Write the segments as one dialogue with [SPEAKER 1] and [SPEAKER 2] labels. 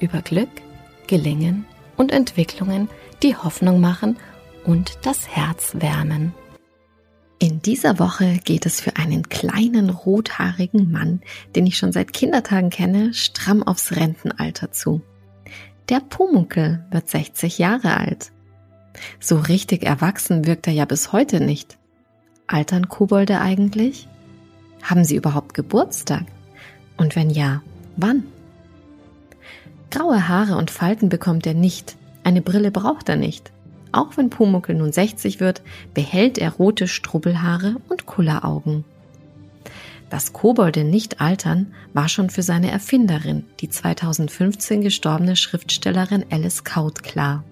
[SPEAKER 1] über Glück, Gelingen und Entwicklungen, die Hoffnung machen und das Herz wärmen. In dieser Woche geht es für einen kleinen rothaarigen Mann, den ich schon seit Kindertagen kenne, stramm aufs Rentenalter zu. Der Pumuckel wird 60 Jahre alt. So richtig erwachsen wirkt er ja bis heute nicht. Altern Kobolde eigentlich? Haben sie überhaupt Geburtstag? Und wenn ja, wann? Graue Haare und Falten bekommt er nicht. Eine Brille braucht er nicht. Auch wenn Pumuckel nun 60 wird, behält er rote Strubbelhaare und Kulleraugen. Dass Kobolde nicht altern, war schon für seine Erfinderin, die 2015 gestorbene Schriftstellerin Alice Kaut klar.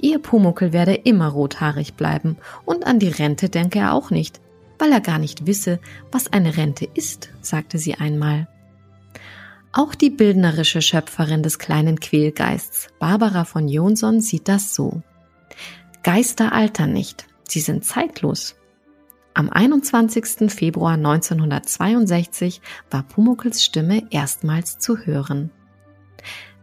[SPEAKER 1] Ihr Pumuckel werde immer rothaarig bleiben und an die Rente denke er auch nicht, weil er gar nicht wisse, was eine Rente ist, sagte sie einmal. Auch die bildnerische Schöpferin des kleinen Quälgeists, Barbara von Jonsson, sieht das so. Geister altern nicht, sie sind zeitlos. Am 21. Februar 1962 war Pumuckls Stimme erstmals zu hören.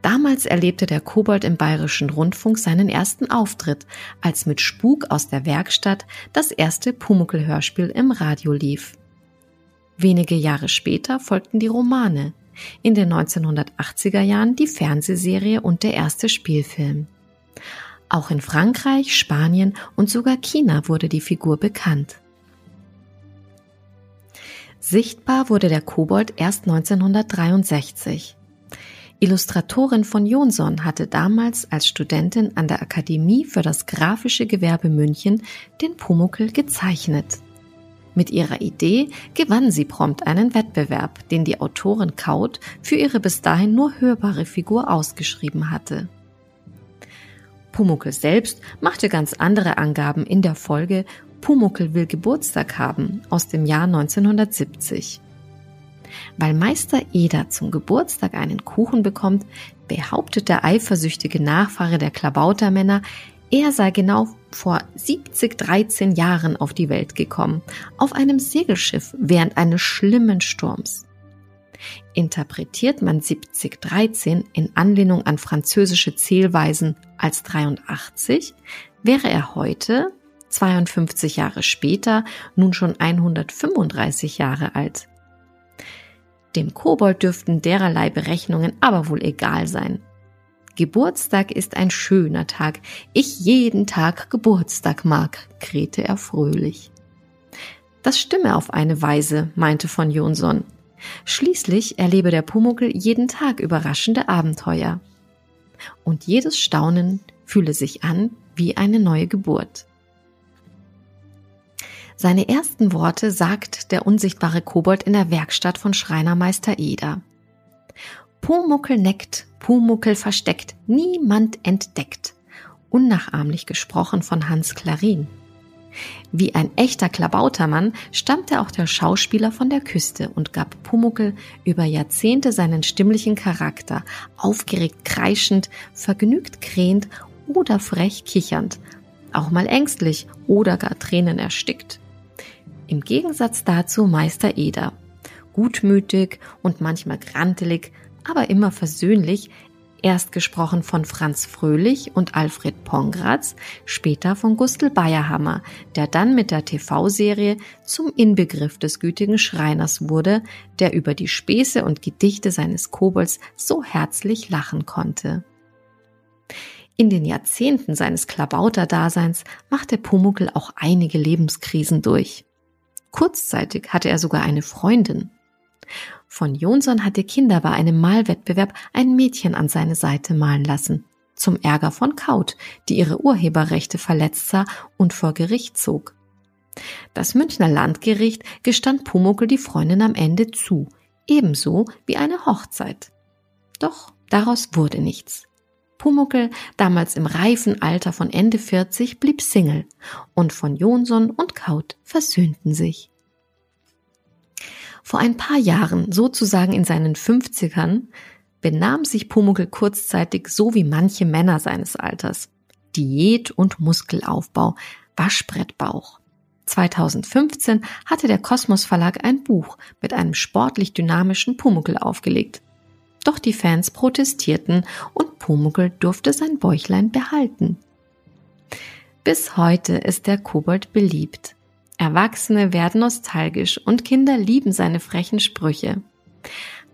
[SPEAKER 1] Damals erlebte der Kobold im Bayerischen Rundfunk seinen ersten Auftritt, als mit Spuk aus der Werkstatt das erste Pumuckel-Hörspiel im Radio lief. Wenige Jahre später folgten die Romane, in den 1980er Jahren die Fernsehserie und der erste Spielfilm. Auch in Frankreich, Spanien und sogar China wurde die Figur bekannt. Sichtbar wurde der Kobold erst 1963. Illustratorin von Jonsson hatte damals als Studentin an der Akademie für das grafische Gewerbe München den Pumuckel gezeichnet. Mit ihrer Idee gewann sie prompt einen Wettbewerb, den die Autorin Kaut für ihre bis dahin nur hörbare Figur ausgeschrieben hatte. Pumuckel selbst machte ganz andere Angaben in der Folge Pumuckel will Geburtstag haben aus dem Jahr 1970. Weil Meister Eder zum Geburtstag einen Kuchen bekommt, behauptet der eifersüchtige Nachfahre der Klabautermänner, er sei genau vor 70, 13 Jahren auf die Welt gekommen, auf einem Segelschiff während eines schlimmen Sturms. Interpretiert man 7013 in Anlehnung an französische Zählweisen als 83, wäre er heute, 52 Jahre später, nun schon 135 Jahre alt. Dem Kobold dürften dererlei Berechnungen aber wohl egal sein. Geburtstag ist ein schöner Tag. Ich jeden Tag Geburtstag mag, krähte er fröhlich. Das stimme auf eine Weise, meinte von Jonsson. Schließlich erlebe der Pumuckel jeden Tag überraschende Abenteuer. Und jedes Staunen fühle sich an wie eine neue Geburt. Seine ersten Worte sagt der unsichtbare Kobold in der Werkstatt von Schreinermeister Eder. Pumuckel neckt, Pumuckel versteckt, niemand entdeckt. Unnachahmlich gesprochen von Hans Klarin. Wie ein echter Klabautermann stammte auch der Schauspieler von der Küste und gab Pumuckel über Jahrzehnte seinen stimmlichen Charakter, aufgeregt kreischend, vergnügt krähend oder frech kichernd, auch mal ängstlich oder gar Tränen erstickt. Im Gegensatz dazu Meister Eder, gutmütig und manchmal grantelig, aber immer versöhnlich, erst gesprochen von Franz Fröhlich und Alfred Pongratz, später von Gustl Bayerhammer, der dann mit der TV-Serie zum Inbegriff des gütigen Schreiners wurde, der über die Späße und Gedichte seines Kobolds so herzlich lachen konnte. In den Jahrzehnten seines Klabauterdaseins machte Pumuckel auch einige Lebenskrisen durch. Kurzzeitig hatte er sogar eine Freundin. Von Jonsson hatte Kinder bei einem Malwettbewerb ein Mädchen an seine Seite malen lassen. Zum Ärger von Kaut, die ihre Urheberrechte verletzt sah und vor Gericht zog. Das Münchner Landgericht gestand Pumuckel die Freundin am Ende zu, ebenso wie eine Hochzeit. Doch daraus wurde nichts. Pumuckel, damals im reifen Alter von Ende 40, blieb Single und von Jonsson und Kaut versöhnten sich. Vor ein paar Jahren, sozusagen in seinen 50ern, benahm sich Pumuckel kurzzeitig so wie manche Männer seines Alters. Diät und Muskelaufbau, Waschbrettbauch. 2015 hatte der Kosmos Verlag ein Buch mit einem sportlich dynamischen Pumuckel aufgelegt. Doch die Fans protestierten und Pumuckel durfte sein Bäuchlein behalten. Bis heute ist der Kobold beliebt. Erwachsene werden nostalgisch und Kinder lieben seine frechen Sprüche.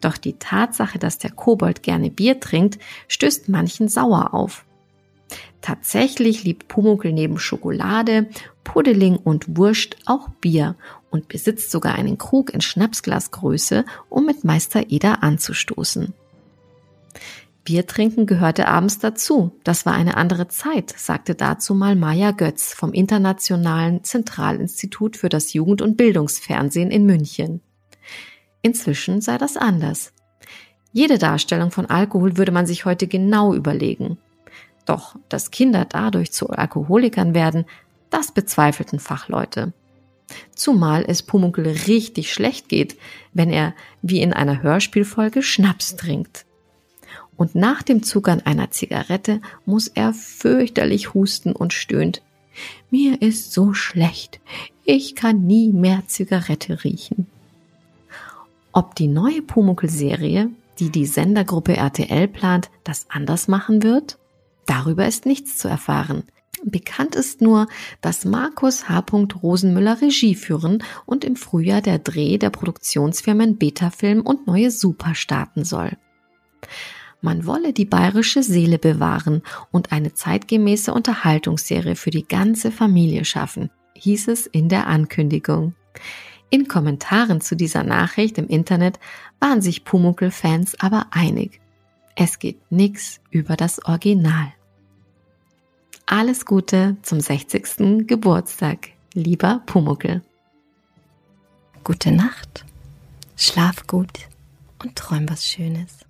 [SPEAKER 1] Doch die Tatsache, dass der Kobold gerne Bier trinkt, stößt manchen sauer auf. Tatsächlich liebt Pumuckel neben Schokolade, Pudding und Wurst auch Bier und besitzt sogar einen Krug in Schnapsglasgröße, um mit Meister Eder anzustoßen. Bier trinken gehörte abends dazu. Das war eine andere Zeit, sagte dazu mal Maja Götz vom Internationalen Zentralinstitut für das Jugend- und Bildungsfernsehen in München. Inzwischen sei das anders. Jede Darstellung von Alkohol würde man sich heute genau überlegen. Doch, dass Kinder dadurch zu Alkoholikern werden, das bezweifelten Fachleute. Zumal es Pumuckl richtig schlecht geht, wenn er, wie in einer Hörspielfolge, Schnaps trinkt. Und nach dem an einer Zigarette muss er fürchterlich husten und stöhnt. Mir ist so schlecht. Ich kann nie mehr Zigarette riechen. Ob die neue Pumuckl-Serie, die die Sendergruppe RTL plant, das anders machen wird? Darüber ist nichts zu erfahren. Bekannt ist nur, dass Markus H. Rosenmüller Regie führen und im Frühjahr der Dreh der Produktionsfirmen Betafilm und Neue Super starten soll. Man wolle die bayerische Seele bewahren und eine zeitgemäße Unterhaltungsserie für die ganze Familie schaffen, hieß es in der Ankündigung. In Kommentaren zu dieser Nachricht im Internet waren sich Pumuckl-Fans aber einig. Es geht nix über das Original. Alles Gute zum 60. Geburtstag, lieber Pumuckel.
[SPEAKER 2] Gute Nacht, schlaf gut und träum was Schönes.